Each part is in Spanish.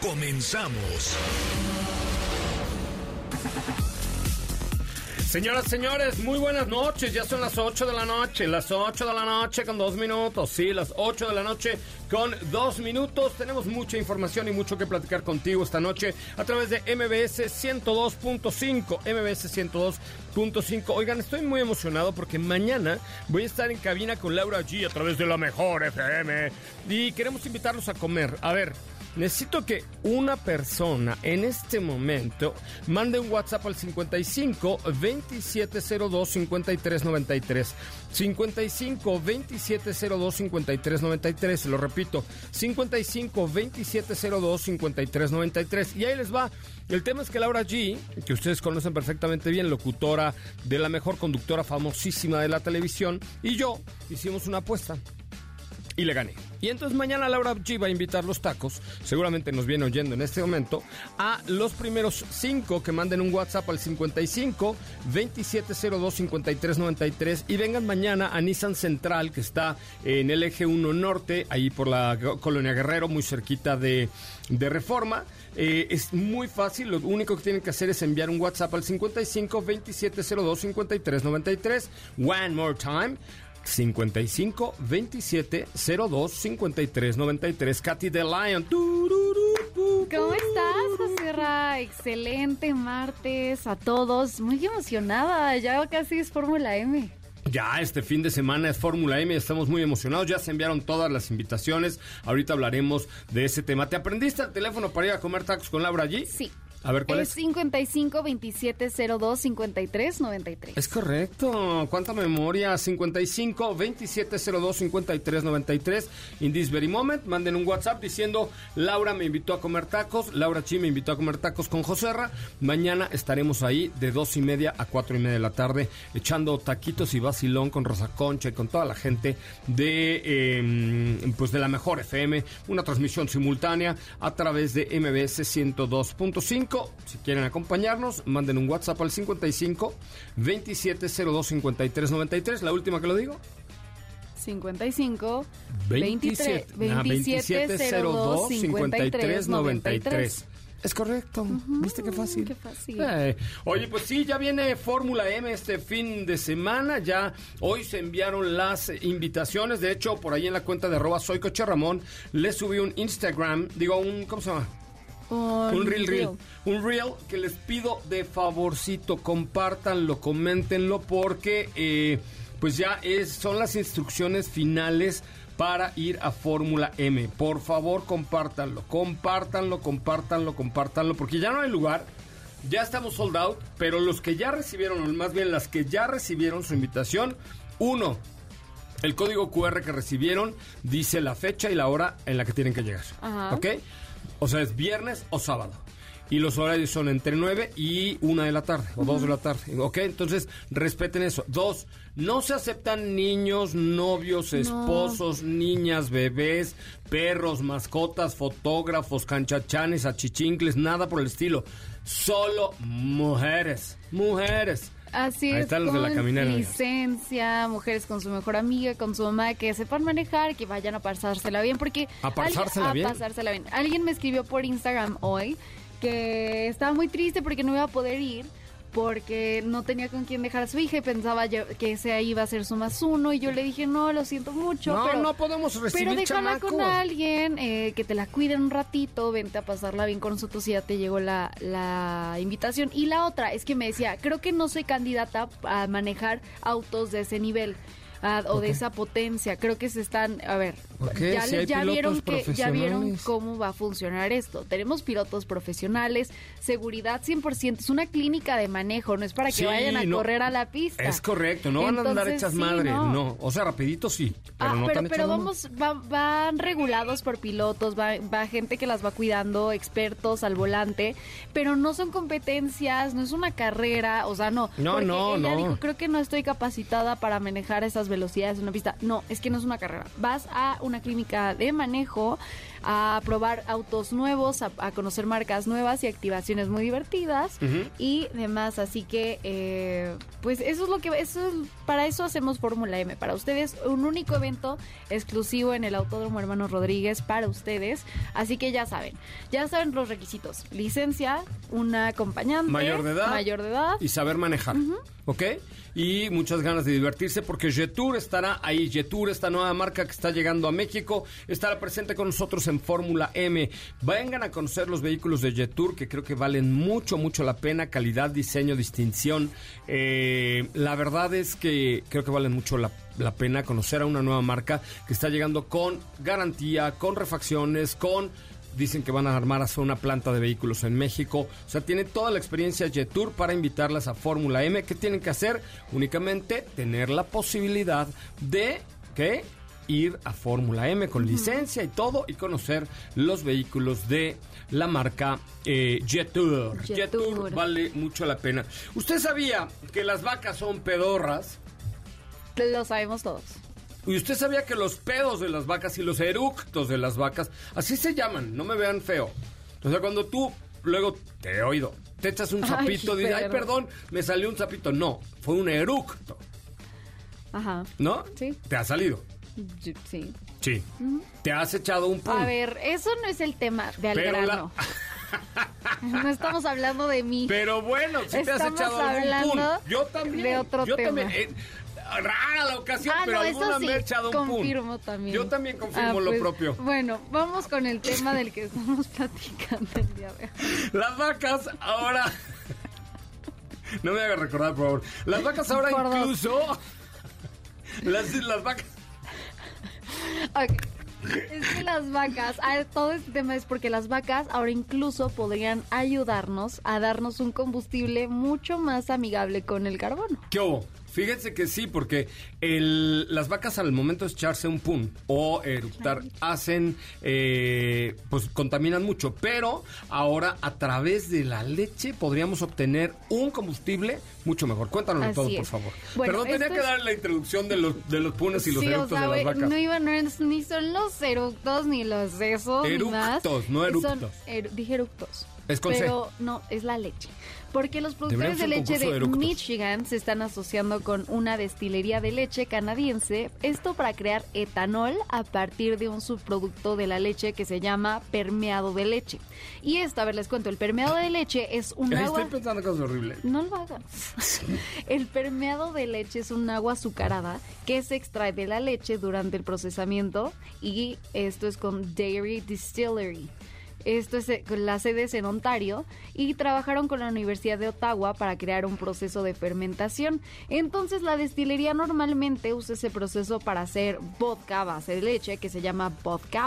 Comenzamos. Señoras, señores, muy buenas noches. Ya son las 8 de la noche, las 8 de la noche con dos minutos. Sí, las 8 de la noche con dos minutos. Tenemos mucha información y mucho que platicar contigo esta noche a través de MBS 102.5. MBS 102.5. Oigan, estoy muy emocionado porque mañana voy a estar en cabina con Laura G a través de la mejor FM y queremos invitarlos a comer. A ver. Necesito que una persona en este momento mande un WhatsApp al 55 2702 5393. 55 2702 5393. Lo repito, 55 2702 5393. Y ahí les va. El tema es que Laura G, que ustedes conocen perfectamente bien, locutora de la mejor conductora famosísima de la televisión, y yo hicimos una apuesta y le gané. Y entonces mañana Laura G va a invitar los tacos, seguramente nos viene oyendo en este momento, a los primeros cinco que manden un WhatsApp al 55 2702 5393 y vengan mañana a Nissan Central, que está en el eje 1 norte, ahí por la colonia Guerrero, muy cerquita de, Reforma. Eh, es muy fácil, lo único que tienen que hacer es enviar un WhatsApp al 55 2702 5393. One more time. 55 27 02 53 93. Katy the Lion. ¿Cómo estás, José Ra? Excelente martes a todos. Muy emocionada. Ya casi es Fórmula M. Ya este fin de semana es Fórmula M, estamos muy emocionados, ya se enviaron todas las invitaciones, ahorita hablaremos de ese tema. ¿Te aprendiste el teléfono para ir a comer tacos con Laura allí? Sí. A ver, ¿cuál es? Es 55 27 02 53 93. Es correcto. ¿Cuánta memoria? 55 27 02 53 93. In this very moment, manden un WhatsApp diciendo Laura me invitó a comer tacos, Laura Chi me invitó a comer tacos con Joserra. Mañana estaremos ahí de dos y media a cuatro y media de la tarde echando taquitos y vacilón con Rosa Concha y con toda la gente de eh, pues de la mejor FM. Una transmisión simultánea a través de MBS 102.5 si quieren acompañarnos, manden un WhatsApp al 55 2702 5393. La última que lo digo. 55 27, 2702 5393. Es correcto. ¿Viste qué fácil? Qué fácil. Eh, oye, pues sí, ya viene Fórmula M este fin de semana. Ya hoy se enviaron las invitaciones. De hecho, por ahí en la cuenta de arroba soy Coche Ramón, le subí un Instagram, digo, un, ¿cómo se llama? Un, reel, reel, Un reel que les pido de favorcito, compártanlo, coméntenlo, porque eh, pues ya es, son las instrucciones finales para ir a Fórmula M. Por favor, compártanlo, compártanlo, compártanlo, compártanlo, porque ya no hay lugar. Ya estamos sold out, pero los que ya recibieron, más bien las que ya recibieron su invitación, uno, el código QR que recibieron dice la fecha y la hora en la que tienen que llegar. ¿Ok? O sea, es viernes o sábado. Y los horarios son entre 9 y 1 de la tarde o 2 de la tarde. ¿Ok? Entonces, respeten eso. Dos, no se aceptan niños, novios, esposos, niñas, bebés, perros, mascotas, fotógrafos, canchachanes, achichincles, nada por el estilo. Solo mujeres. Mujeres. Así es, con licencia, mujeres con su mejor amiga, con su mamá, que sepan manejar, que vayan a pasársela bien, porque... ¿A pasársela bien? A pasársela bien. Alguien me escribió por Instagram hoy que estaba muy triste porque no iba a poder ir porque no tenía con quién dejar a su hija y pensaba yo que ese iba a ser su más uno y yo le dije no lo siento mucho no pero no podemos recibir pero déjala con alguien eh, que te la cuide un ratito vente a pasarla bien con nosotros y ya te llegó la, la invitación y la otra es que me decía creo que no soy candidata a manejar autos de ese nivel ah, o de esa potencia. Creo que se están, a ver, Ok, ya, si ya vieron que ya vieron cómo va a funcionar esto. Tenemos pilotos profesionales, seguridad 100%, es una clínica de manejo, no es para que Sí, vayan a no. correr a la pista. Es correcto, no van a andar hechas sí, madre, no. no. O sea, rapidito sí, pero Ah, no pero, tan pero vamos, va- van regulados por pilotos, va, va gente que las va cuidando, expertos al volante, pero no son competencias, no es una carrera, o sea, no. No, porque no, ella no. dijo, creo que no estoy capacitada para manejar esas velocidades en una pista. No, es que no es una carrera. Vas a una clínica de manejo a probar autos nuevos, a, a conocer marcas nuevas y activaciones muy divertidas y demás. Así que, eh, pues eso es lo que, eso es- para eso hacemos Fórmula M. Para ustedes, un único evento exclusivo en el Autódromo Hermanos Rodríguez para ustedes. Así que ya saben, ya saben los requisitos: licencia, una acompañante, Mayor de edad. mayor de edad. y saber manejar, ¿ok? Y muchas ganas de divertirse porque Jetour estará ahí. Jetour, esta nueva marca que está llegando a México, estará presente con nosotros en Fórmula M. Vengan a conocer los vehículos de Jetour que creo que valen mucho, mucho la pena. Calidad, diseño, distinción. Eh, la verdad es que creo que valen mucho la la pena conocer a una nueva marca que está llegando con garantía, con refacciones, con Dicen que van a armar hasta una planta de vehículos en México. O sea, tiene toda la experiencia Jetour para invitarlas a Fórmula M. ¿Qué tienen que hacer? Únicamente tener la posibilidad de que ir a Fórmula M con licencia y todo y conocer los vehículos de la marca eh, Jetour. Jetour. Jetour vale mucho la pena. ¿Usted sabía que las vacas son pedorras? Lo sabemos todos. ¿Y usted sabía que los pedos de las vacas y los eructos de las vacas, así se llaman, no me vean feo? O sea, cuando tú luego te he oído, te echas un sapito, dices, ay, perdón. me salió un sapito. No, fue un eructo, Ajá. ¿no? Sí. ¿Te ha salido? Sí. Sí. ¿Te has echado un pum? A ver, eso no es el tema de al Pero la- grano. No estamos hablando de mí. Pero bueno, si te has echado algún pum. Yo también. de otro yo tema. también. eh, rara la ocasión, Ah, pero no, eso alguna sí, me he echado un pum. confirmo también. Yo también confirmo Ah, lo pues, propio. Bueno, vamos con el tema del que estamos platicando el día de hoy. Las vacas ahora. No me haga recordar, por favor. Las vacas ahora Por dos. incluso. Las, las vacas. Ok. Es que las vacas, todo este tema es porque las vacas ahora incluso podrían ayudarnos a darnos un combustible mucho más amigable con el carbono. ¿Qué hubo? Fíjense que sí, porque el- las vacas al momento de echarse un pum o eructar hacen, eh, pues contaminan mucho, pero ahora a través de la leche podríamos obtener un combustible mucho mejor. Cuéntanos Así todo, por favor. Bueno, Perdón, tenía que es- dar la introducción de los, de los punes y los Sí, o eructos sea, de las vacas. no iban, no ni son los eructos ni los esos ni más. Eructos, no Son eructos. eru- dije eructos. Es con C. Pero no, es la leche. Porque los productores de leche de. Michigan se están asociando con una destilería de leche canadiense, esto para crear etanol a partir de un subproducto de la leche que se llama permeado de leche. Y esto, a ver, les cuento, el permeado de leche es un agua... Estoy pensando cosas horribles. No lo hagas. El permeado de leche es un agua azucarada que se extrae de la leche durante el procesamiento y esto es con Dairy Distillery. Esto es eh, la sede es en Ontario y trabajaron con la Universidad de Ottawa para crear un proceso de fermentación. Entonces la destilería normalmente usa ese proceso para hacer vodka base de leche que se llama vodka.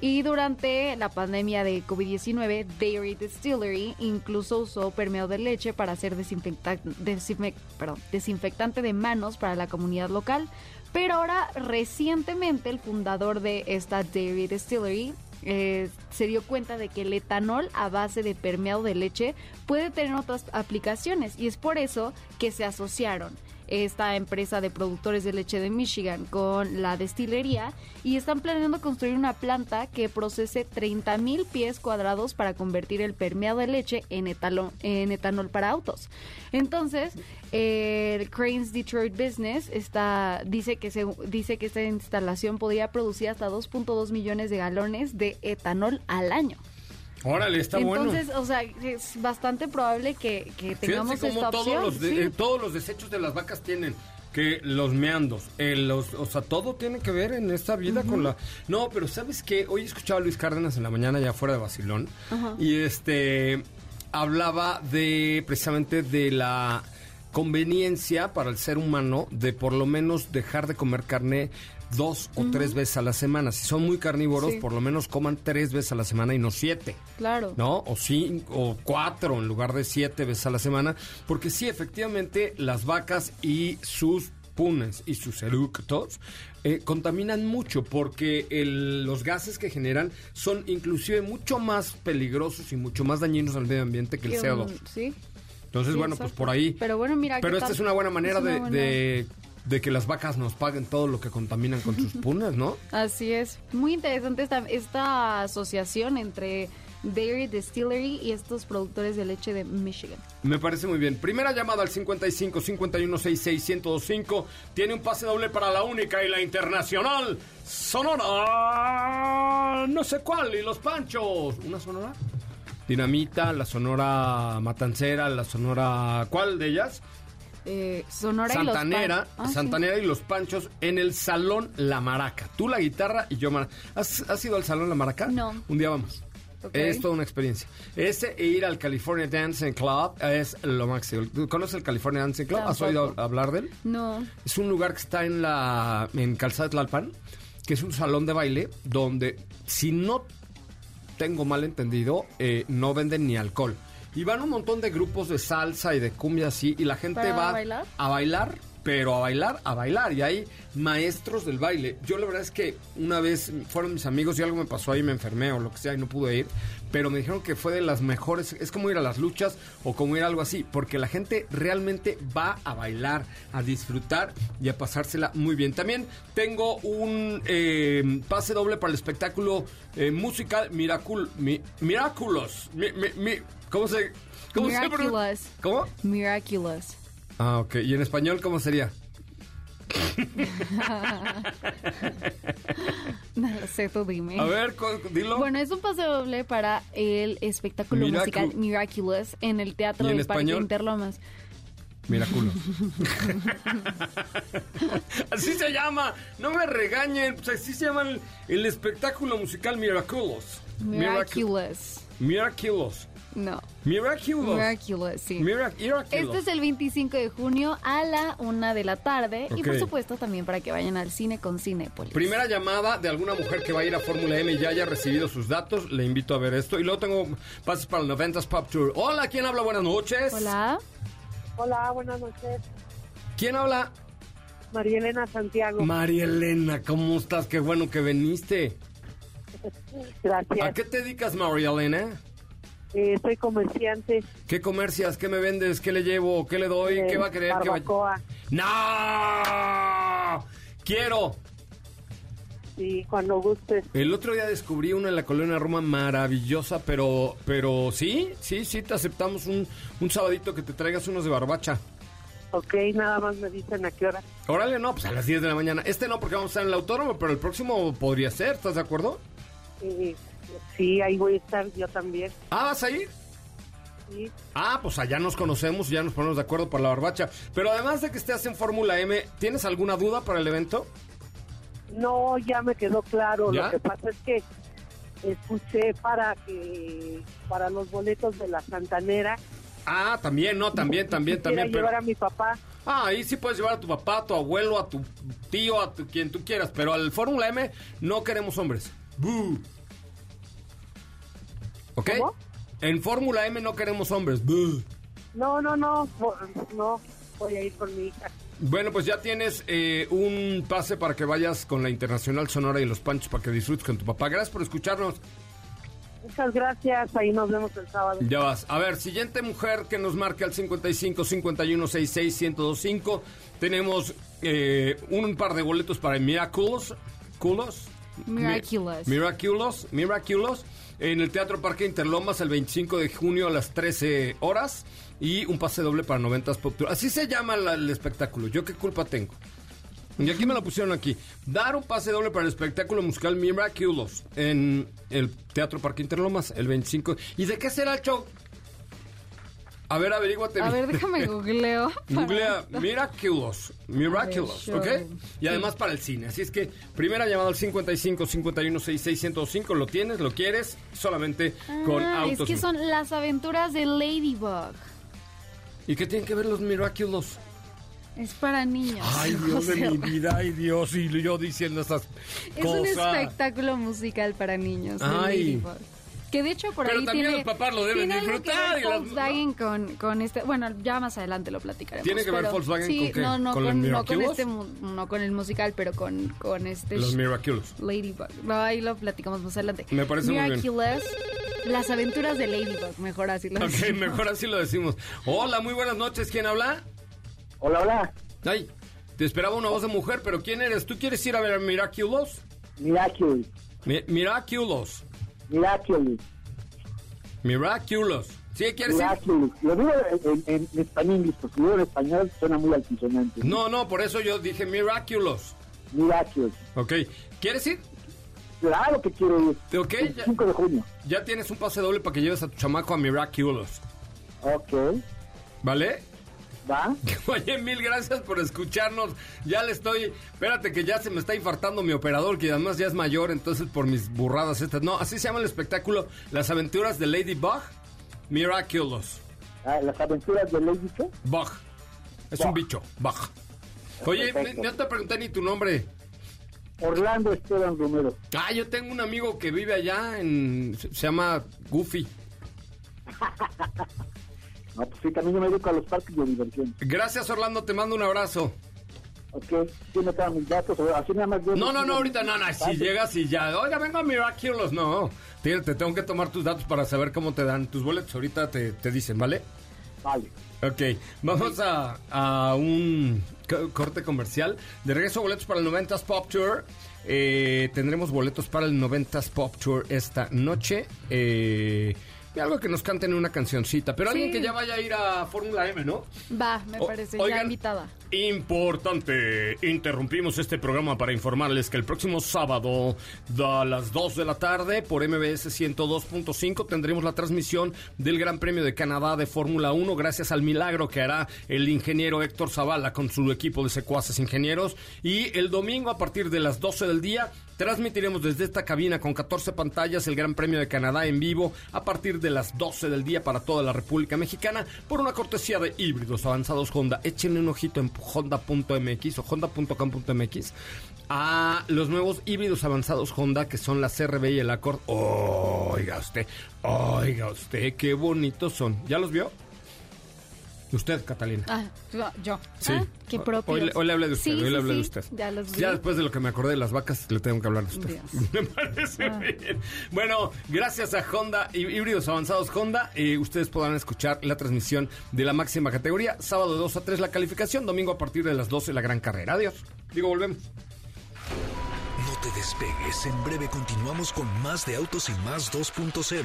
Y durante la pandemia de COVID-19, Dairy Distillery incluso usó permeado de leche para hacer desinfectante de manos para la comunidad local. Pero ahora, recientemente, el fundador de esta Dairy Distillery eh, se dio cuenta de que el etanol a base de permeado de leche puede tener otras aplicaciones y es por eso que se asociaron esta empresa de productores de leche de Michigan con la destilería y están planeando construir una planta que procese 30 mil pies cuadrados para convertir el permeado de leche en, etanol para autos. Entonces, eh, Cranes Detroit Business está, dice, que se, dice que esta instalación podría producir hasta 2.2 millones de galones de etanol al año. Órale, está bueno. Entonces, o sea, es bastante probable que, que tengamos cómo esta todos opción. los, de- sí. eh, todos los desechos de las vacas tienen que los meandos, eh, los, o sea, todo tiene que ver en esta vida con la... No, pero ¿sabes qué? Hoy escuchaba a Luis Cárdenas en la mañana ya fuera de Basilón y este hablaba de precisamente de la conveniencia para el ser humano de por lo menos dejar de comer carne dos o tres veces a la semana. Si son muy carnívoros, Sí. por lo menos coman tres veces a la semana y no siete. Claro. ¿no? O cinco, o cuatro en lugar de siete veces a la semana, porque sí, efectivamente, las vacas y sus punes y sus eructos eh, contaminan mucho porque el- los gases que generan son inclusive mucho más peligrosos y mucho más dañinos al medio ambiente que el Que CO2. un- Sí. Entonces, sí, bueno, pues por ahí. Pero bueno, mira. Pero ¿qué esta tal? es una buena manera Es una de, buena- de- de que las vacas nos paguen todo lo que contaminan con sus punes, ¿no? Así es. Muy interesante esta, esta asociación entre Dairy Distillery y estos productores de leche de Michigan. Me parece muy bien. Primera llamada al 55 51 66 1025. Tiene un pase doble para la única y la internacional. Sonora. No sé cuál. Y los panchos. ¿Una sonora? Dinamita, la sonora matancera, la sonora. ¿Cuál de ellas? Eh, Sonora y los Santanera, Pan- Ah, sí. Santanera y los Panchos en el Salón La Maraca. Tú la guitarra y yo maraca. ¿Has, has ido al Salón La Maraca? No. Un día vamos. Es toda una experiencia. Ese e ir al California Dancing Club es lo máximo. ¿Tú conoces el California Dancing Club? ¿Has oído hablar de él? No. Es un lugar que está en la en Calzada de Tlalpan, que es un salón de baile donde si no tengo mal entendido, eh, no venden ni alcohol. Y van un montón de grupos de salsa y de cumbia así, y la gente ¿Para va bailar? a bailar, pero a bailar, a bailar. Y hay maestros del baile. Yo la verdad es que una vez fueron mis amigos y algo me pasó ahí, me enfermé o lo que sea y no pude ir, pero me dijeron que fue de las mejores, es como ir a las luchas o como ir a algo así, porque la gente realmente va a bailar, a disfrutar y a pasársela muy bien. También tengo un eh, pase doble para el espectáculo eh, musical Miracul, Mi- Miraculous. Mi- mi- mi- ¿Cómo se...? ¿Cómo se? Miraculous. ¿Cómo? Miraculous. Ah, ok. ¿Y en español cómo sería? No lo sé, tú dime. A ver, dilo. Bueno, es un pase doble para el espectáculo Miracu- musical Miraculous en el Teatro ¿Y en del Parque? Interlomas. Miraculos. así se llama. No me regañen. Pues así se llama el, el espectáculo musical Miraculous. Miracu- Miraculous. Miraculous. No. Miraculous. Miraculous, sí. Mira- Miraculous. Este es el 25 de junio a la una de la tarde. Y por supuesto también para que vayan al cine con Cinépolis. Primera llamada de alguna mujer que va a ir a Fórmula M y ya haya recibido sus datos. Le invito a ver esto. Y luego tengo pases para el 90s Pop Tour. Hola, ¿quién habla? Buenas noches. Hola. Hola, buenas noches. ¿Quién habla? María Elena Santiago. María Elena, ¿cómo estás? Qué bueno que viniste. Gracias. ¿A qué te dedicas, María Elena? Eh, soy comerciante. ¿Qué comercias? ¿Qué me vendes? ¿Qué le llevo? ¿Qué le doy? eh, ¿Qué va a querer? ¿Qué va- Barbacoa. ¡No! Quiero. Sí, cuando gustes. El otro día descubrí una en la colonia Roma maravillosa, pero, pero sí, sí, sí, te aceptamos un, un sabadito que te traigas unos de barbacha. Ok, nada más me dicen a qué hora. Órale, no, pues a las 10 de la mañana. Este no, porque vamos a estar en el autónomo, pero el próximo podría ser, ¿estás de acuerdo? Eh, sí, ahí voy a estar yo también. Ah, ¿vas a ir? Sí. Ah, pues allá nos conocemos y ya nos ponemos de acuerdo para la barbacha. Pero además de que estés en Fórmula M, ¿tienes alguna duda para el evento? No, ya me quedó claro. ¿Ya? Lo que pasa es que escuché para que para los boletos de la Santanera. Ah, también, no, también, también, también. Pero... llevar a mi papá. Ah, ahí sí puedes llevar a tu papá, a tu abuelo, a tu tío, a tu, quien tú quieras. Pero al Fórmula M no queremos hombres. ¡Bú! ¿Ok? ¿Cómo? En Fórmula M no queremos hombres. No, no, no, no. Voy a ir con mi hija. Bueno, pues ya tienes eh, un pase para que vayas con la Internacional Sonora y los Panchos para que disfrutes con tu papá. Gracias por escucharnos. Muchas gracias. Ahí nos vemos el sábado. Ya vas. A ver, siguiente mujer que nos marque al 55 51 66 1025. Tenemos eh, un par de boletos para Miraculous. Culos. Miraculous. Mi- Miraculous. Miraculous. En el Teatro Parque Interlomas el 25 de junio a las 13 horas. Y un pase doble para 90 Pop Tour. Así se llama la- el espectáculo. ¿Yo qué culpa tengo? Y aquí me lo pusieron aquí. Dar un pase doble para el espectáculo musical Miraculous en el Teatro Parque Interlomas el 25. ¿Y de qué será el show? A ver, averíguate. A ver, déjame googleo. Googlea esto. Miraculous. Miraculous, ¿ok? Y además para el cine. Así es que, primera llamada al 55 51 66 105. ¿Lo tienes? ¿Lo quieres? Solamente con Ah, autos. es que son las aventuras de Ladybug. ¿Y qué tienen que ver los Miraculous? Es para niños. Ay, Dios de mi vida, ay, Dios, y yo diciendo estas Es un cosas. espectáculo musical para niños. Ay. Ladybug. Que de hecho por Pero ahí también tiene, los papás lo deben tiene algo que disfrutar ver y las- Volkswagen con, con este, bueno, ya más adelante lo platicaremos. ¿Tiene que ver pero Volkswagen sí, con qué? No, no ¿Con no con este, no con el musical, pero con, con este Los Miraculous. Ladybug. No, ahí lo platicamos más adelante. Me parece muy bien. Miraculous, las aventuras de Ladybug, mejor así lo Ok, decimos. mejor así lo decimos. Hola, muy buenas noches. ¿Quién habla? Hola, hola. Ay, te esperaba una voz de mujer, pero ¿quién eres? ¿Tú quieres ir a ver a Miraculous? Miraculous. Mi- Miraculous. Miraculous. Miraculous. ¿Sí? Miraculous. Lo digo en, en, en español, porque lo digo en español suena muy altisonante. No, no, por eso yo dije Miraculous. Miraculous. Ok, ¿quieres ir? Claro que quiero ir. Ok, El ya, 5 de junio. ya tienes un pase doble para que lleves a tu chamaco a Miraculous. Ok. ¿Vale? ¿Va? Oye, mil gracias por escucharnos. Ya le estoy. Espérate, que ya se me está infartando mi operador, que además ya es mayor, entonces por mis burradas estas. No, así se llama el espectáculo: Las aventuras de Ladybug Miraculous. Ah, Las aventuras de Lady ¿qué? Bug. Es un bicho, Bug. Oye, no te pregunté ni tu nombre. Orlando Esteban Romero. Ah, yo tengo un amigo que vive allá en. Se llama Goofy. No, pues sí, también yo me dedico a los parques de diversión. Gracias, Orlando, te mando un abrazo. Ok, tiene todos mis datos. Así nada más. yo- No, no, no, ahorita no, no, si Vale. llegas y ya, oiga, vengo a Miraculous, no. Te, te tengo que tomar tus datos para saber cómo te dan tus boletos, ahorita te, te dicen, ¿vale? Vale. Ok, vamos a, a un co- corte comercial. De regreso, boletos para el 90s Pop Tour. Eh, tendremos boletos para el 90s Pop Tour esta noche. Eh, algo que nos canten una cancioncita, pero alguien que ya vaya a ir a Fórmula M, ¿no? Va, me O- parece, oigan, ya invitada. Importante, interrumpimos este programa para informarles que el próximo sábado a las 2 de la tarde por MBS 102.5 tendremos la transmisión del Gran Premio de Canadá de Fórmula 1 gracias al milagro que hará el ingeniero Héctor Zavala con su equipo de secuaces ingenieros y el domingo a partir de las 12 del día transmitiremos desde esta cabina con 14 pantallas el Gran Premio de Canadá en vivo a partir de las 12 del día para toda la República Mexicana por una cortesía de híbridos avanzados Honda. Échenle un ojito en honda.mx o honda.com.mx a los nuevos híbridos avanzados Honda que son la CRB y el Accord. Oiga usted, oiga usted, qué bonitos son. ¿Ya los vio? Usted, Catalina. Ah, yo-. Sí. Ah, qué propio. Hoy, le- hoy le hablé de usted, Sí, hoy sí, le hablé de sí, usted. Ya los vi. Ya después de lo que me acordé de las vacas, le tengo que hablar de usted. Dios. Me parece Ah. bien. Bueno, gracias a Honda, hí- híbridos avanzados Honda, eh, ustedes podrán escuchar la transmisión de la máxima categoría. Sábado de 2 a 3 la calificación, domingo a partir de las 12 la gran carrera. Adiós. Digo, volvemos. No te despegues, en breve continuamos con más de Autos y Más 2.0.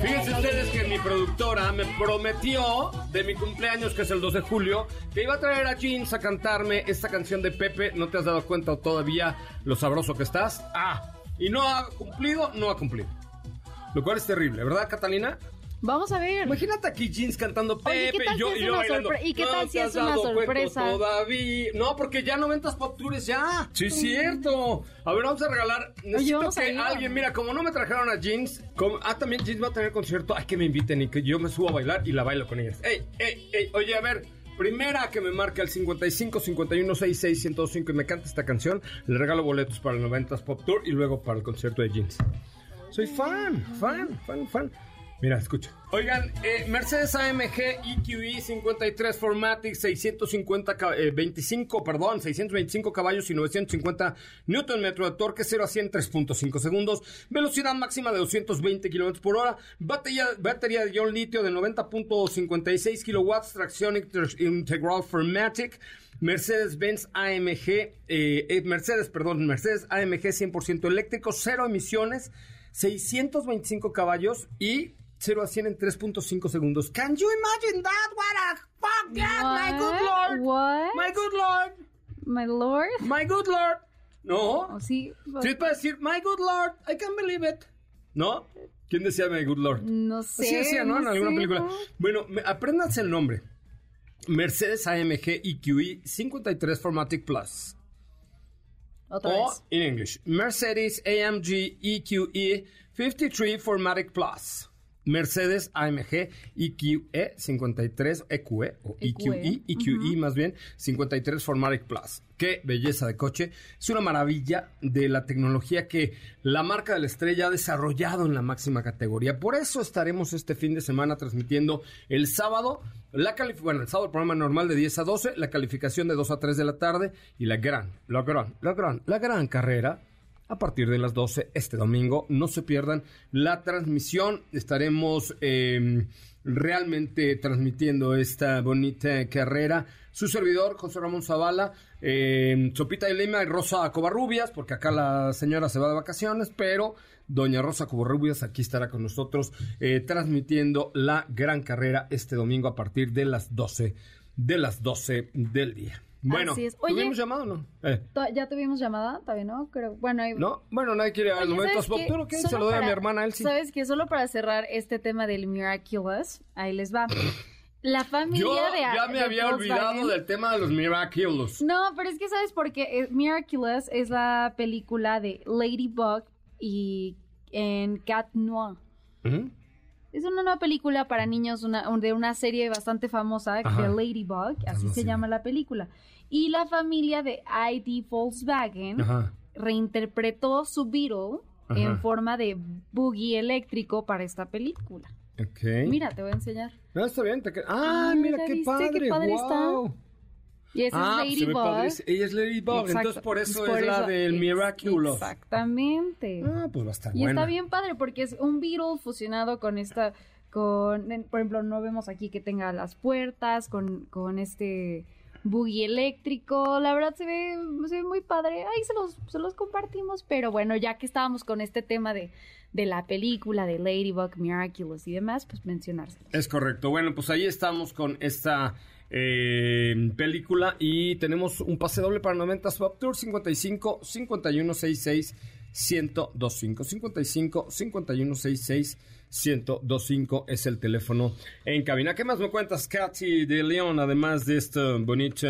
Fíjense ustedes que mi productora me prometió de mi cumpleaños, que es el 2 de julio, que iba a traer a Jeans a cantarme esta canción de Pepe. ¿No te has dado cuenta todavía lo sabroso que estás? Ah, y no ha cumplido, no ha cumplido. Lo cual es terrible, ¿verdad, Catalina? Vamos a ver. Imagínate aquí Jeans cantando Oye, Pepe ¿qué tal y yo, si es y yo una bailando. y qué tal No si es una sorpresa? Todavía. No, porque ya 90 Pop Tours ya. Sí, es cierto. A ver, vamos a regalar. Necesito a que ir. alguien, mira, como no me trajeron a Jeans, como- ah, también Jeans va a tener concierto. Ay, que me inviten y que yo me subo a bailar y la bailo con ellas. Ey, ey, ey, oye, a ver. Primera que me marque al 55 51 66 105 y me canta esta canción, le regalo boletos para el 90s Pop Tour y luego para el concierto de Jeans. Soy fan, fan, fan, fan. Mira, escucha. Oigan, eh, Mercedes AMG EQE 53 Formatic 650 ca- eh, 25, perdón, 625 caballos y 950 Newton metro de torque 0 a 100 en 3.5 segundos, velocidad máxima de 220 kilómetros por hora, batería, de ion litio de 90.56 kilowatts, tracción integral Formatic. Mercedes-Benz AMG, eh, Mercedes, perdón, Mercedes AMG 100% eléctrico, cero emisiones, 625 caballos y 0 a 100 en 3.5 segundos. Can you imagine that? What a fuck that, my good What? lord. What? My good lord. My lord. My good lord. No. ¿O sí? Sí, es para decir, my good lord, I can't believe it. ¿No? ¿Quién decía my good lord? No sé. Sí decía, ¿no? En no alguna sé, película. ¿no? Bueno, me- apréndanse el nombre. Mercedes AMG EQE 53 Formatic Plus. Otra O, vez. in English, Mercedes AMG EQE 53 Formatic Plus. Mercedes AMG EQE 53 EQE o EQE, EQE más bien 53 Formatic Plus. Qué belleza de coche. Es una maravilla de la tecnología que la marca de la estrella ha desarrollado en la máxima categoría. Por eso estaremos este fin de semana transmitiendo el sábado la bueno, el sábado el programa normal de 10 a 12, la calificación de 2 a 3 de la tarde y la gran, la gran, la gran, la gran carrera a partir de las 12 este domingo. No se pierdan la transmisión. Estaremos eh, realmente transmitiendo esta bonita carrera. Su servidor, José Ramón Zavala, eh, Sopita de Lima y Rosa Covarrubias, porque acá la señora se va de vacaciones, pero doña Rosa Covarrubias aquí estará con nosotros eh, transmitiendo la gran carrera este domingo a partir de las 12 de las 12 del día. Bueno, Así es. Oye, ¿tuvimos llamado o no? Eh. ¿Ya tuvimos llamada? ¿Todavía no? Creo. Bueno, ahí... ¿No? Bueno, nadie quiere Oye, momento ¿sabes qué? Pop. Se Solo lo doy a mi para- hermana Elsie. ¿Sabes qué? Solo para cerrar este tema del Miraculous, ahí les va. La familia Yo de ya me de había olvidado del tema de los Miraculous. No, pero es que ¿sabes por qué? Eh, Miraculous es la película de Ladybug y en Cat Noir. Es una nueva película para niños una- de una serie bastante famosa Ajá. de Ladybug, así se llama la película. Y la familia de ID Volkswagen Ajá. reinterpretó su Beetle Ajá. en forma de boogie eléctrico para esta película. Ok. Mira, te voy a enseñar. No, está bien. te Ah, Ah, mira ¿ya qué viste? padre. Qué padre está. Y esa Ah, es pues se ve Ladybug. padrísimo. Ella es Exacto. entonces por eso Pues es la del Miraculous. Exactamente. Ah, pues va a estar Y buena. está bien padre porque es un Beetle fusionado con esta, con, por ejemplo, no vemos aquí que tenga las puertas, con, con este buggy eléctrico. La verdad se ve, se ve muy padre. Ahí se los, se los compartimos, pero bueno, ya que estábamos con este tema de, de la película de Ladybug, Miraculous y demás, pues mencionárselos. Es correcto. Bueno, pues ahí estamos con esta eh, película y tenemos un pase doble para 90 Pop Tour 55 51 66 1025 55 51 66 1025 es el teléfono en cabina. ¿Qué más me cuentas, Katy de León, además de esta bonita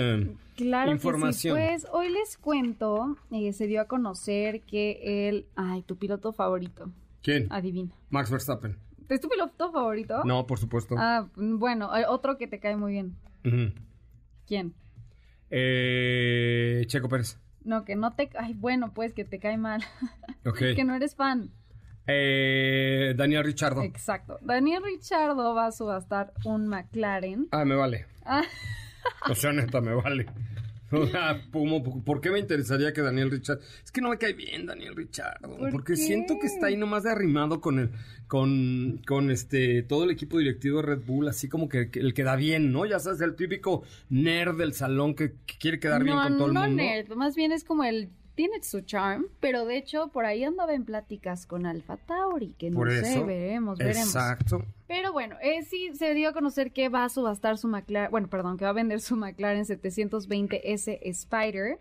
Claro información? que sí. Pues hoy les cuento, eh, se dio a conocer que el, ay, tu piloto favorito, ¿Quién? adivina. Max Verstappen. ¿Es tu piloto favorito? No, por supuesto. Ah, bueno, eh, otro que te cae muy bien. ¿Quién? Eh, Checo Pérez. No, que no te... Ay, bueno, pues que te cae mal. Ok. que no eres fan. Eh, Daniel Richardo. Exacto. Daniel Richardo va a subastar un McLaren. Ah, me vale. Ah, O sea, neta, me vale. O sea, ¿cómo- ¿por qué me interesaría que Daniel Richard? Es que no me cae bien Daniel Richardo. ¿Por Porque qué? siento que está ahí nomás de arrimado con el, con, con este, todo el equipo directivo de Red Bull, así como que, que el que da bien, ¿no? Ya sabes, el típico nerd del salón que, que quiere quedar bien no, con todo el no mundo. nerd, más bien es como el... Tiene su charm, pero de hecho por ahí andaba en pláticas con Alfa Tauri, que no Por sé, eso. veremos, veremos. Exacto. Pero bueno, eh, sí se dio a conocer que va a subastar su McLaren, bueno, perdón, que va a vender su McLaren 720S Spider.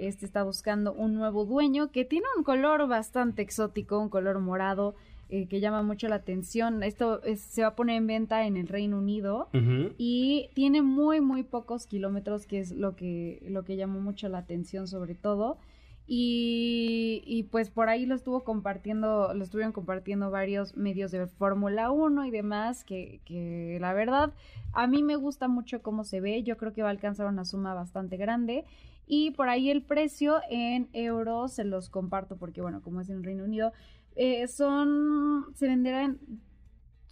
Este está buscando un nuevo dueño que tiene un color bastante exótico, un color morado eh, que llama mucho la atención. Esto es- se va a poner en venta en el Reino Unido y tiene muy muy pocos kilómetros, que es lo que lo que llamó mucho la atención sobre todo. Y, pues por ahí lo estuvo compartiendo, lo estuvieron compartiendo varios medios de Fórmula 1 y demás, que, la verdad a mí me gusta mucho cómo se ve, yo creo que va a alcanzar una suma bastante grande. Y por ahí el precio en euros se los comparto porque bueno, como es en Reino Unido, eh, son, se venderán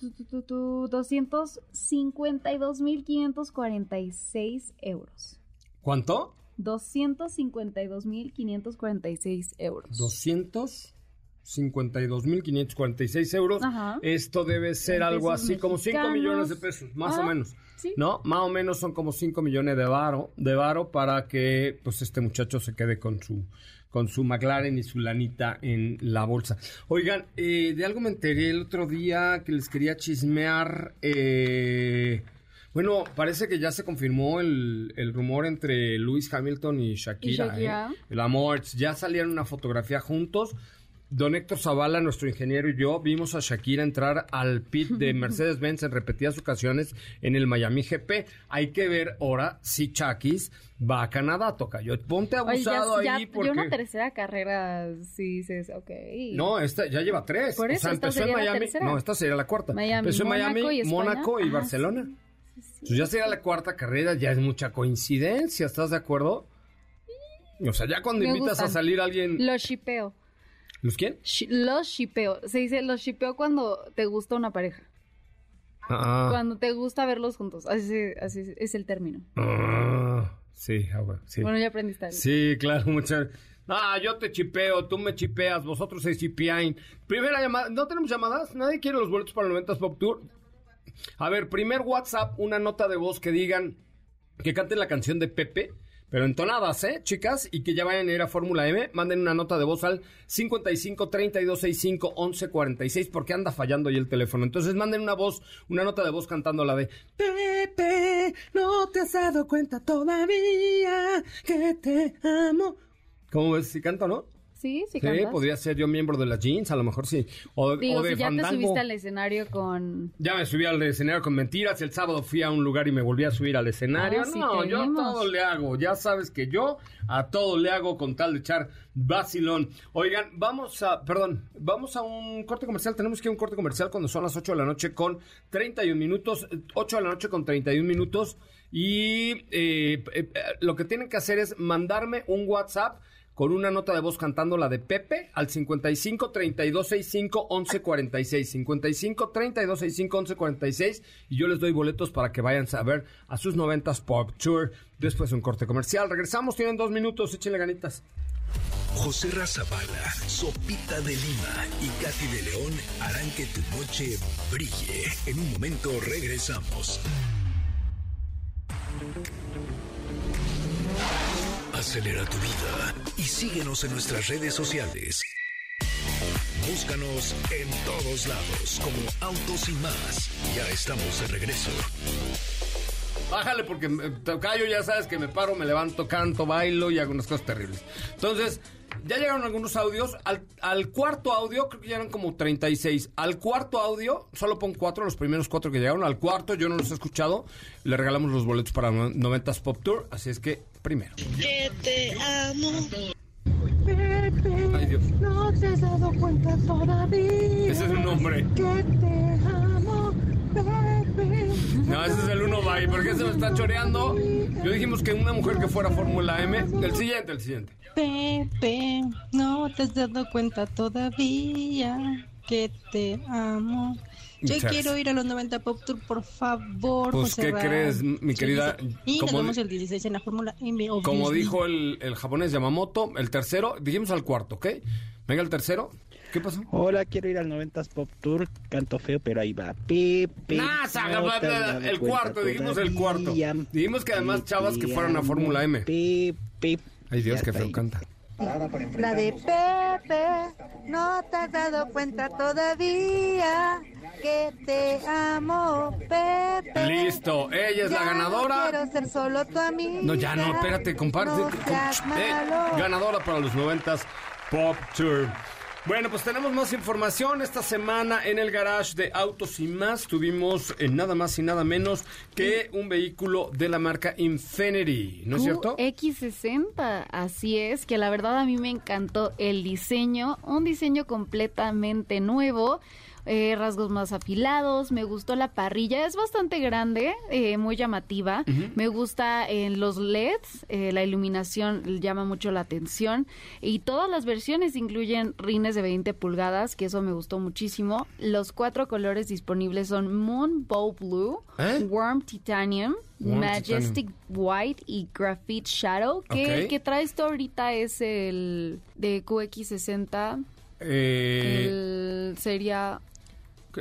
tu, tu, tu, tu, 252.546 euros. ¿Cuánto? 252.546 euros. 252.546 euros. Ajá. Esto debe ser algo así como 5 mexicanos. millones de pesos, más o menos. sí. ¿No? Más o menos son como 5 millones de varo, de varo para que pues este muchacho se quede con su con su McLaren y su lanita en la bolsa. Oigan, eh, de algo me enteré el otro día que les quería chismear. eh, Bueno, parece que ya se confirmó el, el rumor entre Lewis Hamilton y Shakira. ¿Y Shakira? ¿eh? El amor. Ya salieron una fotografía juntos. Don Héctor Zavala, nuestro ingeniero y yo vimos a Shakira entrar al pit de Mercedes-Benz en repetidas ocasiones en el Miami GP. Hay que ver ahora si Chakis va a Canadá, toca. Yo ponte Oye, ya, abusado ya- ahí porque... yo una tercera carrera, sí dices, ok. No, esta ya lleva tres. Por o eso, sea, esta empezó en Miami. No, esta sería la cuarta. Miami, empezó en Miami, Mónaco y. Mónaco Barcelona. Entonces ya sería la cuarta carrera, ya es mucha coincidencia, ¿estás de acuerdo? O sea, ya cuando Me invitas a salir a alguien... Los shipeo. ¿Los quién? Los shipeo. Se dice los shipeo cuando te gusta una pareja. Ah, Cuando te gusta verlos juntos. Así, así es el término. ah, sí, ah, bueno, sí. Bueno, ya aprendiste algo. Sí, claro, muchas. Ah, yo te chipeo, tú me chipeas, vosotros se chipean. Primera llamada, ¿no tenemos llamadas? ¿Nadie quiere los boletos para el 90s Pop Tour? A ver, primer WhatsApp, una nota de voz que digan, que canten la canción de Pepe, pero entonadas, ¿eh, chicas? Y que ya vayan a ir a Fórmula M, manden una nota de voz al 55 32 65 11 46 porque anda fallando ahí el teléfono. Entonces manden una voz, una nota de voz cantando la de Pepe, no te has dado cuenta todavía que te amo. ¿Cómo ves? Si canto, no? Sí, sí, Sí, podría ser yo miembro de las jeans, a lo mejor sí. O, Digo, o de si ya te Fandango. subiste al escenario con... Ya me subí al escenario con mentiras. El sábado fui a un lugar y me volví a subir al escenario. Ah, sí, no, te yo vimos. todo le hago. Ya sabes que yo a todo le hago con tal de echar vacilón. Oigan, vamos a, perdón, vamos a un corte comercial. Tenemos que ir a un corte comercial cuando son las 8 de la noche con 31 minutos. 8 de la noche con 31 minutos. Y eh, eh, lo que tienen que hacer es mandarme un WhatsApp con una nota de voz cantando la de Pepe al 55 32 65 11 46. 55 32 65 11 46. Y yo les doy boletos para que vayan a ver a sus 90s Pop Tour. Después de un corte comercial. Regresamos, tienen dos minutos, échenle ganitas. José Razabala, Sopita de Lima y Katy de León harán que tu noche brille. En un momento regresamos. Acelera tu vida y síguenos en nuestras redes sociales. Búscanos en todos lados como Autos y más. Ya estamos de regreso. Bájale porque eh, tocayo, ya sabes que me paro, me levanto, canto, bailo y hago unas cosas terribles. Entonces, ya llegaron algunos audios. Al, al cuarto audio, creo que ya eran como 36. Al cuarto audio, solo pon cuatro, los primeros cuatro que llegaron. Al cuarto, yo no los he escuchado. Le regalamos los boletos para 90s Pop Tour. Así es que, primero. que te amo. Ay, Dios. No te has dado cuenta todavía Ese es un nombre. que te amo, baby. No, ese es el uno bye. ¿Por qué se me está choreando? Yo dijimos que una mujer que fuera Fórmula M. El siguiente, el siguiente. Pepe, no te has dado cuenta todavía que te amo. Yo Muchas quiero ir a los 90 Pop Tour, por favor. Pues, José ¿qué crees, mi querida? Y nos vemos el 16 en la Fórmula M. Como dijo el, el japonés Yamamoto, el tercero, dijimos al cuarto, ¿ok? Venga el tercero. ¿Qué pasó? Hola, quiero ir al 90s Pop Tour. Canto feo, pero ahí va. Pepe. Nah, saca, no te has dado el cuenta cuarto, dijimos el cuarto. todavía Dijimos que además que chavas que te fueran a amo, Fórmula M. Pepe. Ay Dios, está feo canta. La de Pepe, no te has dado cuenta todavía que te amo, Pepe. Listo, ella es la Ya ganadora. No quiero ser solo tu amiga. No, ya no, espérate, comparte. No eh, ganadora para los 90s Pop Tour. Bueno, pues tenemos más información. Esta semana en el garage de Autos y más tuvimos eh, nada más y nada menos que un vehículo de la marca Infinity, ¿no es cierto? X60, así es, que la verdad a mí me encantó el diseño, un diseño completamente nuevo. Eh, rasgos más afilados, me gustó la parrilla, es bastante grande, eh, muy llamativa, me gusta en los LEDs, eh, la iluminación llama mucho la atención y todas las versiones incluyen rines de 20 pulgadas, que eso me gustó muchísimo. Los cuatro colores disponibles son Moon Bow Blue. Warm Titanium, Warm Majestic White y Graphite Shadow, que el que traes tú ahorita es el de QX60, Eh, el sería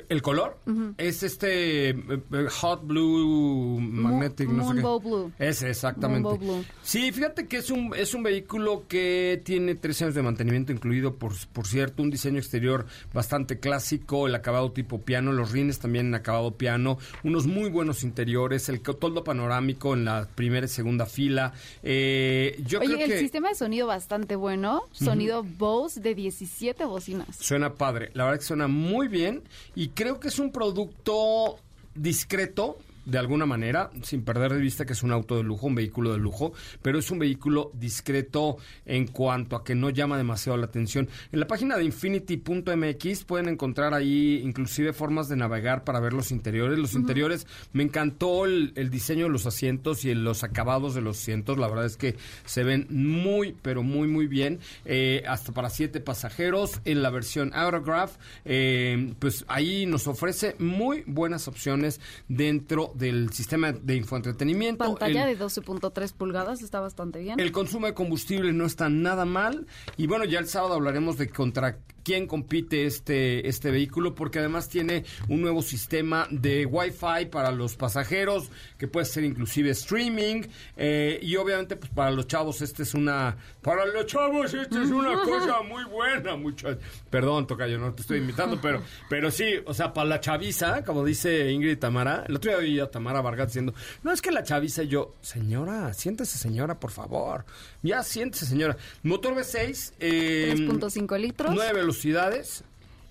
¿El color? Es este eh, eh, Hot Blue Magnetic, no sé qué. Blue. Ese, exactamente. Blue. Sí, fíjate que es un, es un vehículo que tiene tres años de mantenimiento incluido, por, por cierto, un diseño exterior bastante clásico, el acabado tipo piano, los rines también en acabado piano, unos muy buenos interiores, el toldo panorámico en la primera y segunda fila. Eh, yo Oye, creo el que sistema de sonido bastante bueno, sonido Bose de 17 bocinas. suena padre, la verdad que suena muy bien y creo que es un producto discreto de alguna manera, sin perder de vista que es un auto de lujo, un vehículo de lujo, pero es un vehículo discreto en cuanto a que no llama demasiado la atención. En la página de infinity.mx pueden encontrar ahí inclusive formas de navegar para ver los interiores. Los interiores, me encantó el, el diseño de los asientos y los acabados de los asientos. La verdad es que se ven muy, pero muy, muy bien. Eh, hasta para siete pasajeros en la versión Autograph. eh, pues ahí nos ofrece muy buenas opciones dentro del sistema de infoentretenimiento. Pantalla El- de 12.3 pulgadas, está bastante bien. el consumo de combustible no está nada mal. Y bueno, ya el sábado hablaremos de contra quién compite este, este vehículo, porque además tiene un nuevo sistema de Wi-Fi para los pasajeros, que puede ser inclusive streaming. eh, y obviamente, pues para los chavos, este es una. Para los chavos, esta es una cosa muy buena, muchachos. Perdón, Tocayo, no te estoy invitando, pero, pero sí, o sea, para la chaviza, como dice Ingrid Tamara, el otro día oí a Tamara Vargas diciendo, no es que la chaviza y yo, señora, siéntese señora, por favor. Ya siéntese señora. Motor V6, eh, 3.5 litros. 9 velocidades.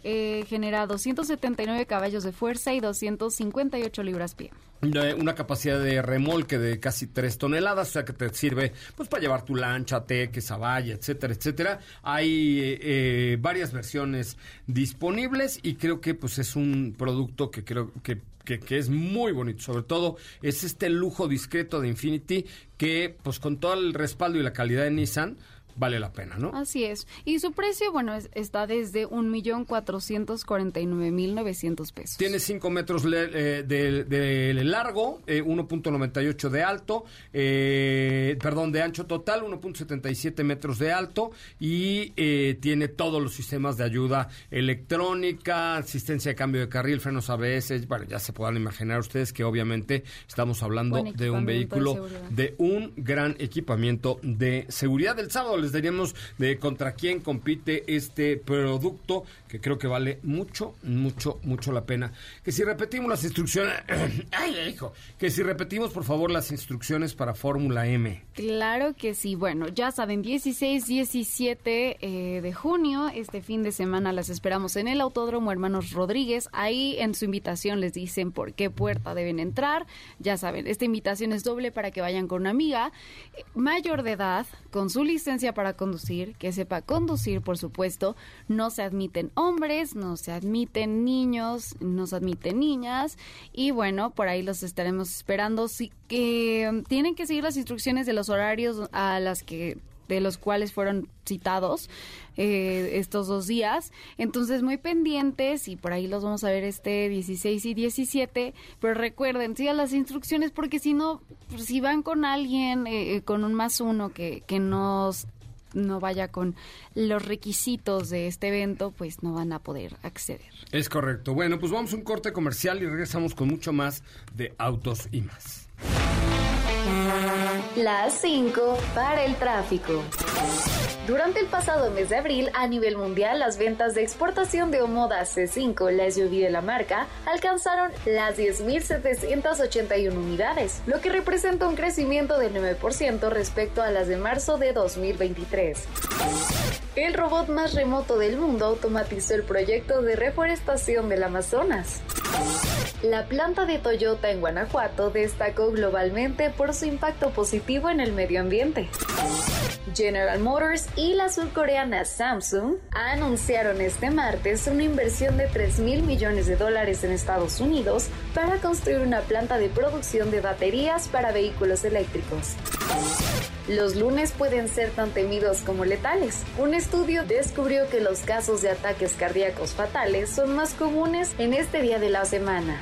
Eh, genera 279 caballos de fuerza y 258 libras-pie. una capacidad de remolque de casi 3 toneladas, o sea que te sirve pues para llevar tu lancha, teque, sabaya, etcétera, etcétera. Hay eh, eh, varias versiones disponibles y creo que pues es un producto que creo que, que, que es muy bonito. Sobre todo es este lujo discreto de Infinity que pues con todo el respaldo y la calidad de Nissan vale la pena, ¿no? Así es. Y su precio, bueno, es- está desde 1.449.900 pesos. Tiene 5 metros le- eh, de, de largo, eh, 1.98 de alto, eh, perdón, de ancho total, 1.77 metros de alto y eh, tiene todos los sistemas de ayuda electrónica, asistencia de cambio de carril, frenos ABS, bueno, ya se podrán imaginar ustedes que obviamente estamos hablando de un de vehículo de un gran equipamiento de seguridad. El sábado les daríamos de contra quién compite este producto, que creo que vale mucho, mucho, mucho la pena. Que si repetimos las instrucciones, ay, hijo, que si repetimos por favor las instrucciones para Fórmula M. Claro que sí. Bueno, ya saben, 16, 17 eh, de junio, este fin de semana las esperamos en el Autódromo Hermanos Rodríguez. Ahí en su invitación les dicen por qué puerta deben entrar. Ya saben, esta invitación es doble para que vayan con una amiga eh, mayor de edad, con su licencia para conducir, que sepa conducir, por supuesto. No se admiten hombres, no se admiten niños, no se admiten niñas. Y bueno, por ahí los estaremos esperando. Sí, que um, tienen que seguir las instrucciones de los horarios a las que de los cuales fueron citados eh, estos dos días. Entonces, muy pendientes y por ahí los vamos a ver este 16 y 17. Pero recuerden, sigan las instrucciones porque si no, pues, si van con alguien, eh, eh, con un más uno que, que nos no vaya con los requisitos de este evento, pues no van a poder acceder. Es correcto. Bueno, pues vamos a un corte comercial y regresamos con mucho más de autos y más. Las 5 para el tráfico. Durante el pasado mes de abril, a nivel mundial, las ventas de exportación de Omoda C5, la SUV de la marca, alcanzaron las 10.781 unidades, lo que representa un crecimiento del 9% respecto a las de marzo de 2023. El robot más remoto del mundo automatizó el proyecto de reforestación del Amazonas. La planta de Toyota en Guanajuato destacó globalmente por su impacto positivo en el medio ambiente. General Motors y la surcoreana Samsung anunciaron este martes una inversión de 3 mil millones de dólares en Estados Unidos para construir una planta de producción de baterías para vehículos eléctricos. Los lunes pueden ser tan temidos como letales. Un estudio descubrió que los casos de ataques cardíacos fatales son más comunes en este día de la semana.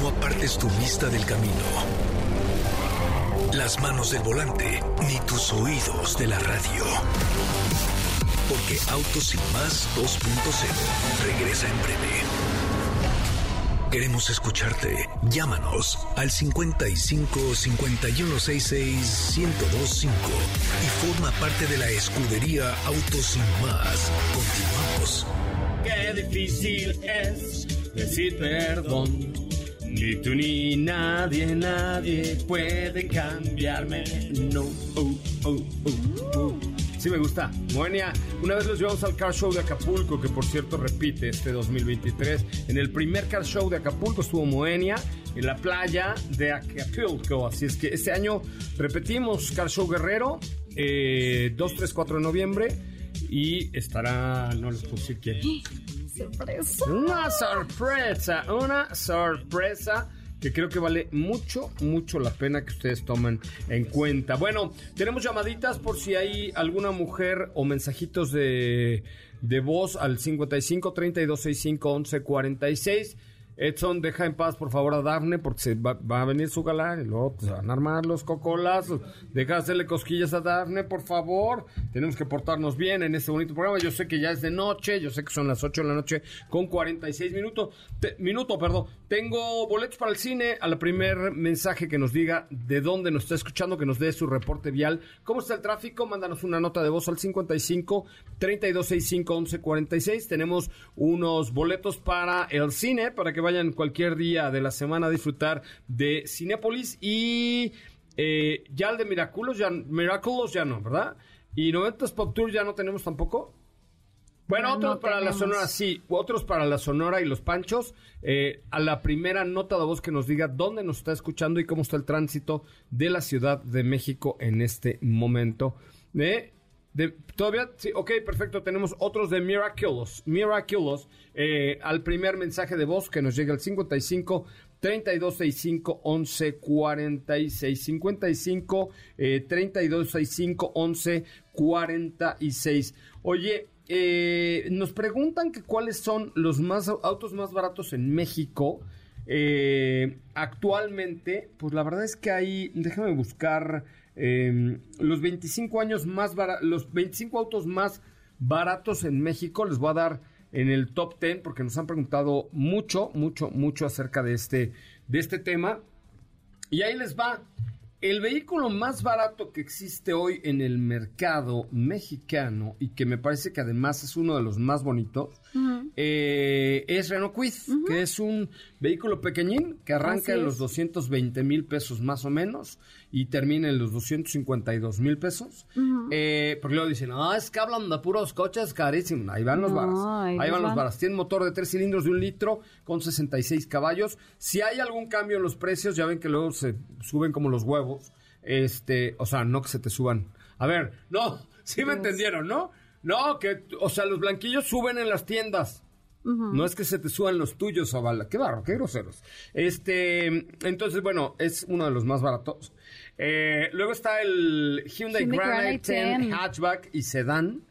No apartes tu vista del camino. las manos del volante, ni tus oídos de la radio. Porque Autos sin más 2.0 regresa en breve. Queremos escucharte. Llámanos al 55 5166 1025 y forma parte de la escudería Autos sin más. Continuamos. Qué difícil es decir perdón. Ni tú ni nadie, nadie puede cambiarme. No, oh, oh, oh, oh. Sí me gusta. Moenia, una vez los llevamos al Car Show de Acapulco, que por cierto repite este 2023. En el primer Car Show de Acapulco estuvo Moenia en la playa de Acapulco. Así es que este año repetimos Car Show Guerrero, eh, 2, 3, 4 de noviembre. Y estará, no les puedo decir quién. Sorpresa. Una sorpresa, una sorpresa que creo que vale mucho, mucho la pena que ustedes tomen en cuenta. Bueno, tenemos llamaditas por si hay alguna mujer o mensajitos de, de voz al 55 32 65 11 46. Edson, deja en paz, por favor, a Dafne, porque se va, a venir su galán y luego pues, se van a armar los cocolazos. Deja de hacerle cosquillas a Dafne, por favor. Tenemos que portarnos bien en este bonito programa. Yo sé que ya es de noche, yo sé que son las 8 de la noche con 46 minutos. Minuto, perdón. Tengo boletos para el cine. A la primer mensaje que nos diga de dónde nos está escuchando, que nos dé su reporte vial. ¿Cómo está el tráfico? Mándanos una nota de voz al 55 3265 1146. Tenemos unos boletos para el cine, para que vayan cualquier día de la semana a disfrutar de Cinépolis. Y eh, ya el de Miraculos, ya, Miraculos ya no, ¿verdad? Y 90 Pop Tour ya no tenemos tampoco. Bueno, No, otros no para la. Sonora, sí. Otros para la Sonora y los Panchos. Eh, a la primera nota de voz que nos diga dónde nos está escuchando y cómo está el tránsito de la Ciudad de México en este momento. Eh, de- Todavía, sí, ok, perfecto. Tenemos otros de Miraculous. Miraculous. eh, al primer mensaje de voz que nos llega al 55 3265 1146 55 eh, 3265 1146 Oye, eh, nos preguntan que cuáles son los más autos más baratos en México. Eh, actualmente, pues la verdad es que hay, déjame buscar eh, los 25 años más los 25 autos más baratos en México. Les voy a dar en el top 10 porque nos han preguntado mucho, mucho, mucho acerca de este, de este tema. Y ahí les va. El vehículo más barato que existe hoy en el mercado mexicano y que me parece que además es uno de los más bonitos eh, es Renault Kwid, que es un vehículo pequeñín que arranca en los 220 mil pesos más o menos y termina en los 252 mil pesos. Eh, porque luego dicen, ah, es que hablan de puros coches carísimos. Ahí van los No, varas. ahí van los varas. Tiene motor de 3 cilindros de un litro con 66 caballos. Si hay algún cambio en los precios, ya ven que luego se suben como los huevos. Este, o sea, no que se te suban. A ver, no, sí me entendieron, ¿no? No, que, o sea, los blanquillos suben en las tiendas. No es que se te suban los tuyos, Zavala. Qué barro, qué groseros. Este, entonces, bueno, es uno de los más baratos. Eh, luego está el Hyundai, Hyundai Granite Granite 10 10. hatchback y sedán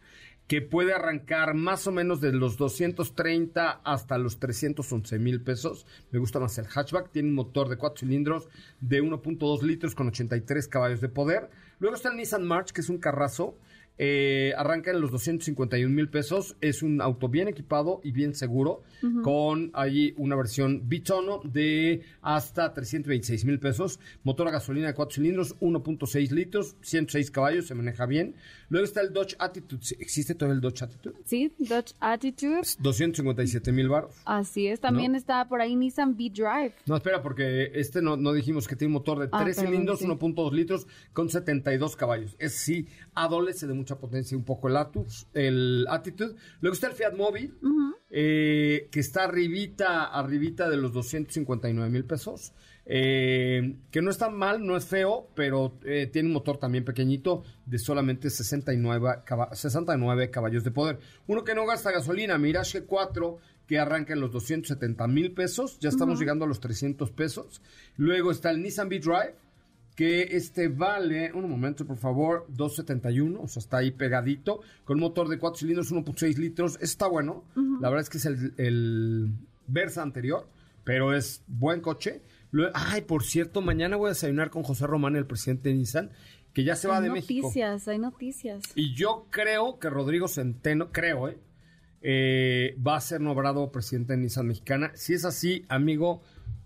que puede arrancar más o menos de los 230 hasta los 311 mil pesos. Me gusta más el hatchback. Tiene un motor de 4 cilindros de 1.2 litros con 83 caballos de poder. Luego está el Nissan March, que es un carrazo. Eh, arranca en los 251 mil pesos. Es un auto bien equipado y bien seguro. Con ahí una versión bitono de hasta 326 mil pesos. Motor a gasolina de 4 cilindros, 1.6 litros, 106 caballos, se maneja bien. Luego está el Dodge Attitude. ¿Existe todo el Dodge Attitude? Sí, Dodge Attitude. 257 mil baros. Así es. También ¿No? está por ahí Nissan V-Drive. No, espera, porque este no, no dijimos que tiene un motor de Ah, 3 perdón, cilindros, sí. 1.2 litros, con 72 caballos. Es sí, adolece de mucha potencia un poco el Atus, el Attitude. Luego está el Fiat Mobi, eh, que está arribita, arribita de los 259 mil pesos. eh, que no está mal, no es feo, pero eh, tiene un motor también pequeñito de solamente 69, caba- 69 caballos de poder. Uno que no gasta gasolina, Mirage 4, que arranca en los 270 mil pesos, ya estamos llegando a los 300 pesos. Luego está el Nissan V-Drive, que este vale, un momento por favor, 271, o sea, está ahí pegadito, con motor de 4 cilindros, 1.6 litros, está bueno, la verdad es que es el, el Versa anterior, pero es buen coche. Ay, por cierto, mañana voy a desayunar con José Román, el presidente de Nissan, que ya se va hay de México. noticias, hay noticias. Y yo creo que Rodrigo Centeno, creo, ¿eh? Eh, va a ser nombrado presidente de Nissan Mexicana. Si es así, amigo,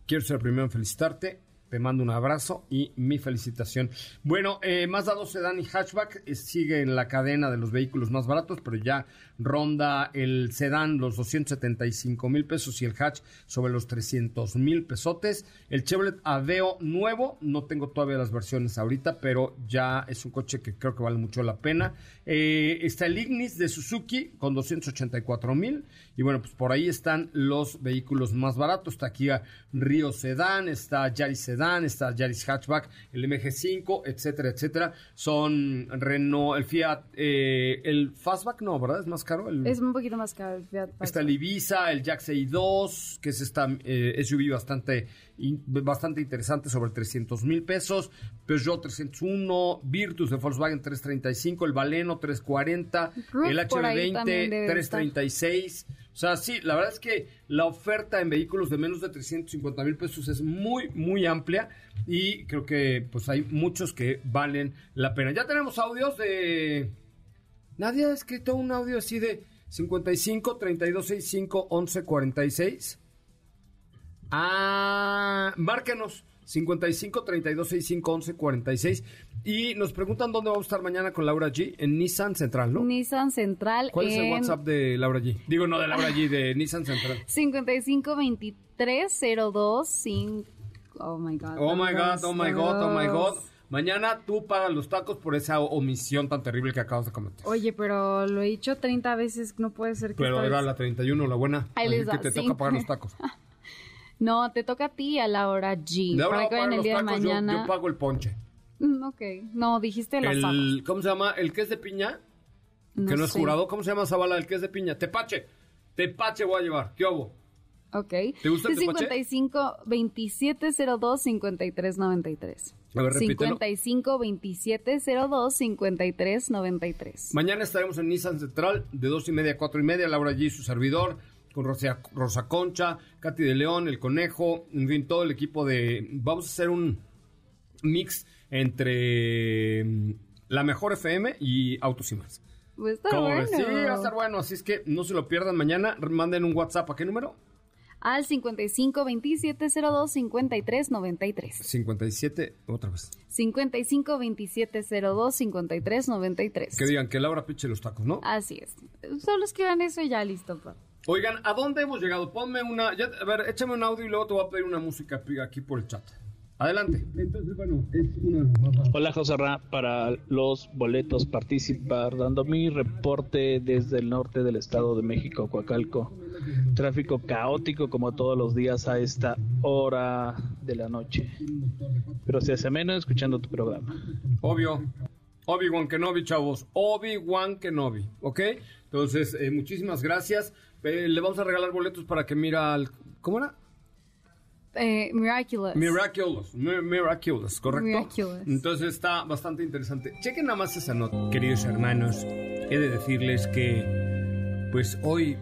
quiero ser el primero en felicitarte. Te mando un abrazo y mi felicitación. Bueno, eh, Mazda 2 Sedan y Hatchback eh, sigue en la cadena de los vehículos más baratos, pero ya ronda el sedán los 275 mil pesos y el hatch sobre los 300 mil pesotes. El Chevrolet Aveo nuevo, no tengo todavía las versiones ahorita, pero ya es un coche que creo que vale mucho la pena. Eh, está el Ignis de Suzuki con 284 mil. Y bueno, pues por ahí están los vehículos más baratos. Está aquí Río Sedán, está Yaris Sedán, está Yaris Hatchback, el MG5, etcétera, etcétera. Son Renault, el Fiat, eh, el Fastback no, ¿verdad? Es más caro. El, Es un poquito más caro el Fiat Está el Ibiza, el Jack 2 que es esta eh, SUV bastante, in- bastante interesante, sobre 300 mil pesos. Peugeot 301, Virtus de Volkswagen 335, el Baleno 340, Roof el por ahí también HB20 debe estar. 336. O sea, sí, la verdad es que la oferta en vehículos de menos de 350 mil pesos es muy, muy amplia y creo que pues hay muchos que valen la pena. Ya tenemos audios de... Nadie ha escrito un audio así de 55 3265 1146. Ah, márquenos 55 3265 1146 y nos preguntan dónde vamos a estar mañana con Laura G en Nissan Central, ¿no? Nissan Central ¿Cuál es el en WhatsApp de Laura G? Digo, no de Laura G, de Nissan Central. 55 23 02 5 Oh my god. Oh my god, oh my god, oh my god. Mañana tú pagas los tacos por esa omisión tan terrible que acabas de cometer. Oye, pero lo he dicho 30 veces, no puede ser que Pero era vez- la 31, la buena. Ahí les que va, te sí. toca pagar los tacos. No, te toca a ti a la hora G. De ahora para a que vayan el día de tacos, yo- mañana. Yo, pago el ponche. Mm, ok. No, dijiste el asado. El, ¿Cómo se llama? ¿El que es de piña? que no es sé. jurado. ¿Cómo se llama esa bala? El que es de piña. Tepache. Tepache voy a llevar. ¿Qué hago? Ok. ¿Te gusta el Sí, tepache? 55 27 02 53 93. A ver, repítelo. 55 27 02 53 93. Mañana estaremos en Nissan Central de dos y media a cuatro y media. Laura G, su servidor, con Rosa, Rosa Concha, Katy de León, El Conejo, en fin, todo el equipo de... Vamos a hacer un mix entre mm, la mejor FM y Autos y más. Pues está ¿Cómo bueno. Sí, va a estar bueno, así es que no se lo pierdan mañana. Manden un WhatsApp. ¿A qué número? Al 55 27 02 53 93. 57, otra vez. 55 27 02 53 93. Que digan que Laura piche los tacos, ¿no? Así es. Solo escriban eso y ya listo. pa. Oigan, ¿a dónde hemos llegado? Ponme una. ya- a ver, échame un audio y luego te voy a pedir una música aquí por el chat. Adelante. Entonces, bueno, es una. Hola José Ra, para los boletos participar, dando mi reporte desde el norte del Estado de México, Coacalco. Tráfico caótico como todos los días a esta hora de la noche. Pero se hace menos escuchando tu programa. Obvio. Obi-Wan Kenobi, chavos. Obi-Wan Kenobi, ¿ok? Entonces, eh, muchísimas gracias. Eh, le vamos a regalar boletos para que mira al. ¿Cómo era? Eh, Miraculous. Miraculous, Mi- Miraculous, ¿correcto? Miraculous. Entonces está bastante interesante. Chequen nada más esa nota, queridos hermanos. He de decirles que, pues hoy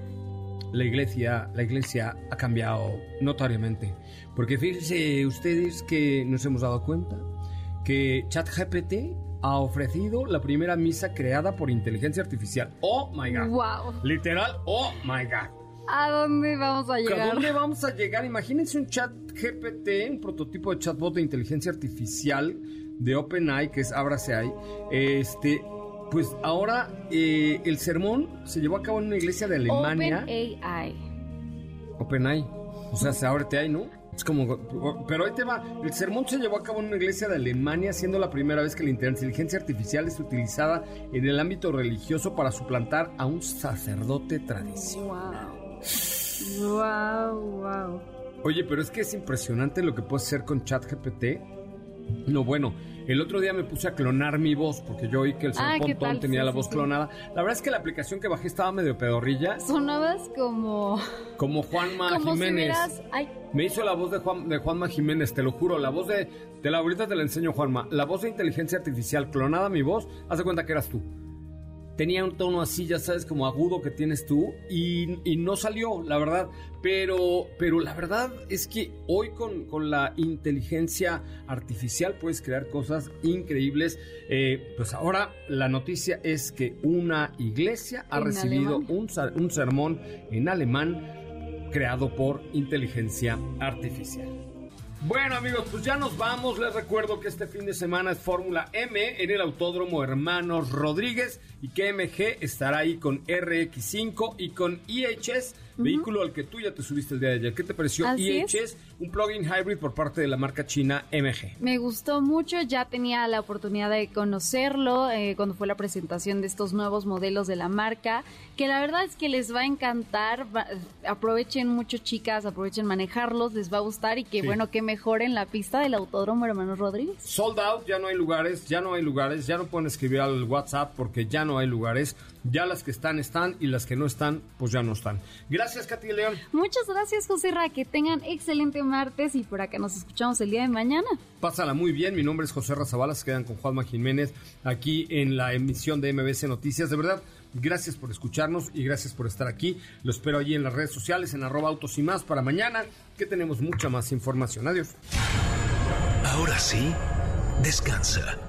la iglesia, la iglesia ha cambiado notoriamente. Porque fíjense ustedes que nos hemos dado cuenta que ChatGPT ha ofrecido la primera misa creada por inteligencia artificial. Oh my god. Wow. Literal, oh my god. ¿A dónde vamos a ¿A llegar? dónde vamos a llegar? Imagínense un chat GPT, un prototipo de chatbot de inteligencia artificial de OpenAI, que es Ábrase ahí. Este, pues ahora eh, el sermón se llevó a cabo en una iglesia de Alemania. OpenAI. OpenAI. O sea, se ábrete ahí, ¿no? Es como, pero ahí te va. El sermón se llevó a cabo en una iglesia de Alemania, siendo la primera vez que la inteligencia artificial es utilizada en el ámbito religioso para suplantar a un sacerdote tradicional. Wow. Wow, wow. Oye, pero es que es impresionante lo que puedes hacer con ChatGPT. No, bueno, el otro día me puse a clonar mi voz porque yo oí que el señor Ah, ¿qué Pontón tenía Sí, la voz sí. clonada. La verdad es que la aplicación que bajé estaba medio pedorrilla, Sonabas como. como Juanma como Jiménez. Me hizo la voz de, Juan, de Juanma Jiménez, te lo juro. La voz de. Te la ahorita te la enseño, Juanma. La voz de inteligencia artificial clonada mi voz. Haz de cuenta que eras tú. Tenía un tono así, ya sabes, como agudo que tienes tú y, y no salió, la verdad. Pero, pero la verdad es que hoy con, con la inteligencia artificial puedes crear cosas increíbles. Eh, pues ahora la noticia es que una iglesia ha recibido un, un sermón en alemán creado por inteligencia artificial. Bueno amigos, pues ya nos vamos. Les recuerdo que este fin de semana es Fórmula M en el Autódromo Hermanos Rodríguez y que MG estará ahí con RX5 y con Vehículo al que tú ya te subiste el día de ayer. ¿Qué te pareció Así es. Un plug-in hybrid por parte de la marca china MG. Me gustó mucho, ya tenía la oportunidad de conocerlo eh, cuando fue la presentación de estos nuevos modelos de la marca, que la verdad es que les va a encantar, va- aprovechen mucho chicas, aprovechen manejarlos, les va a gustar y que Sí. bueno, que mejoren la pista del Autódromo Hermanos Rodríguez. Sold out, ya no hay lugares, ya no hay lugares, ya no pueden escribir al WhatsApp porque ya no hay lugares. Ya las que están están y las que no están, pues ya no están. Gracias, Katy León. Muchas gracias José Ra, que tengan excelente martes y por acá nos escuchamos el día de mañana. Pásala muy bien, mi nombre es José Razabala, se quedan con Juanma Jiménez aquí en la emisión de MBC Noticias. De verdad, gracias por escucharnos y gracias por estar aquí. Lo espero allí en las redes sociales, en arroba autos y más para mañana, que tenemos mucha más información. Adiós. Ahora sí, descansa.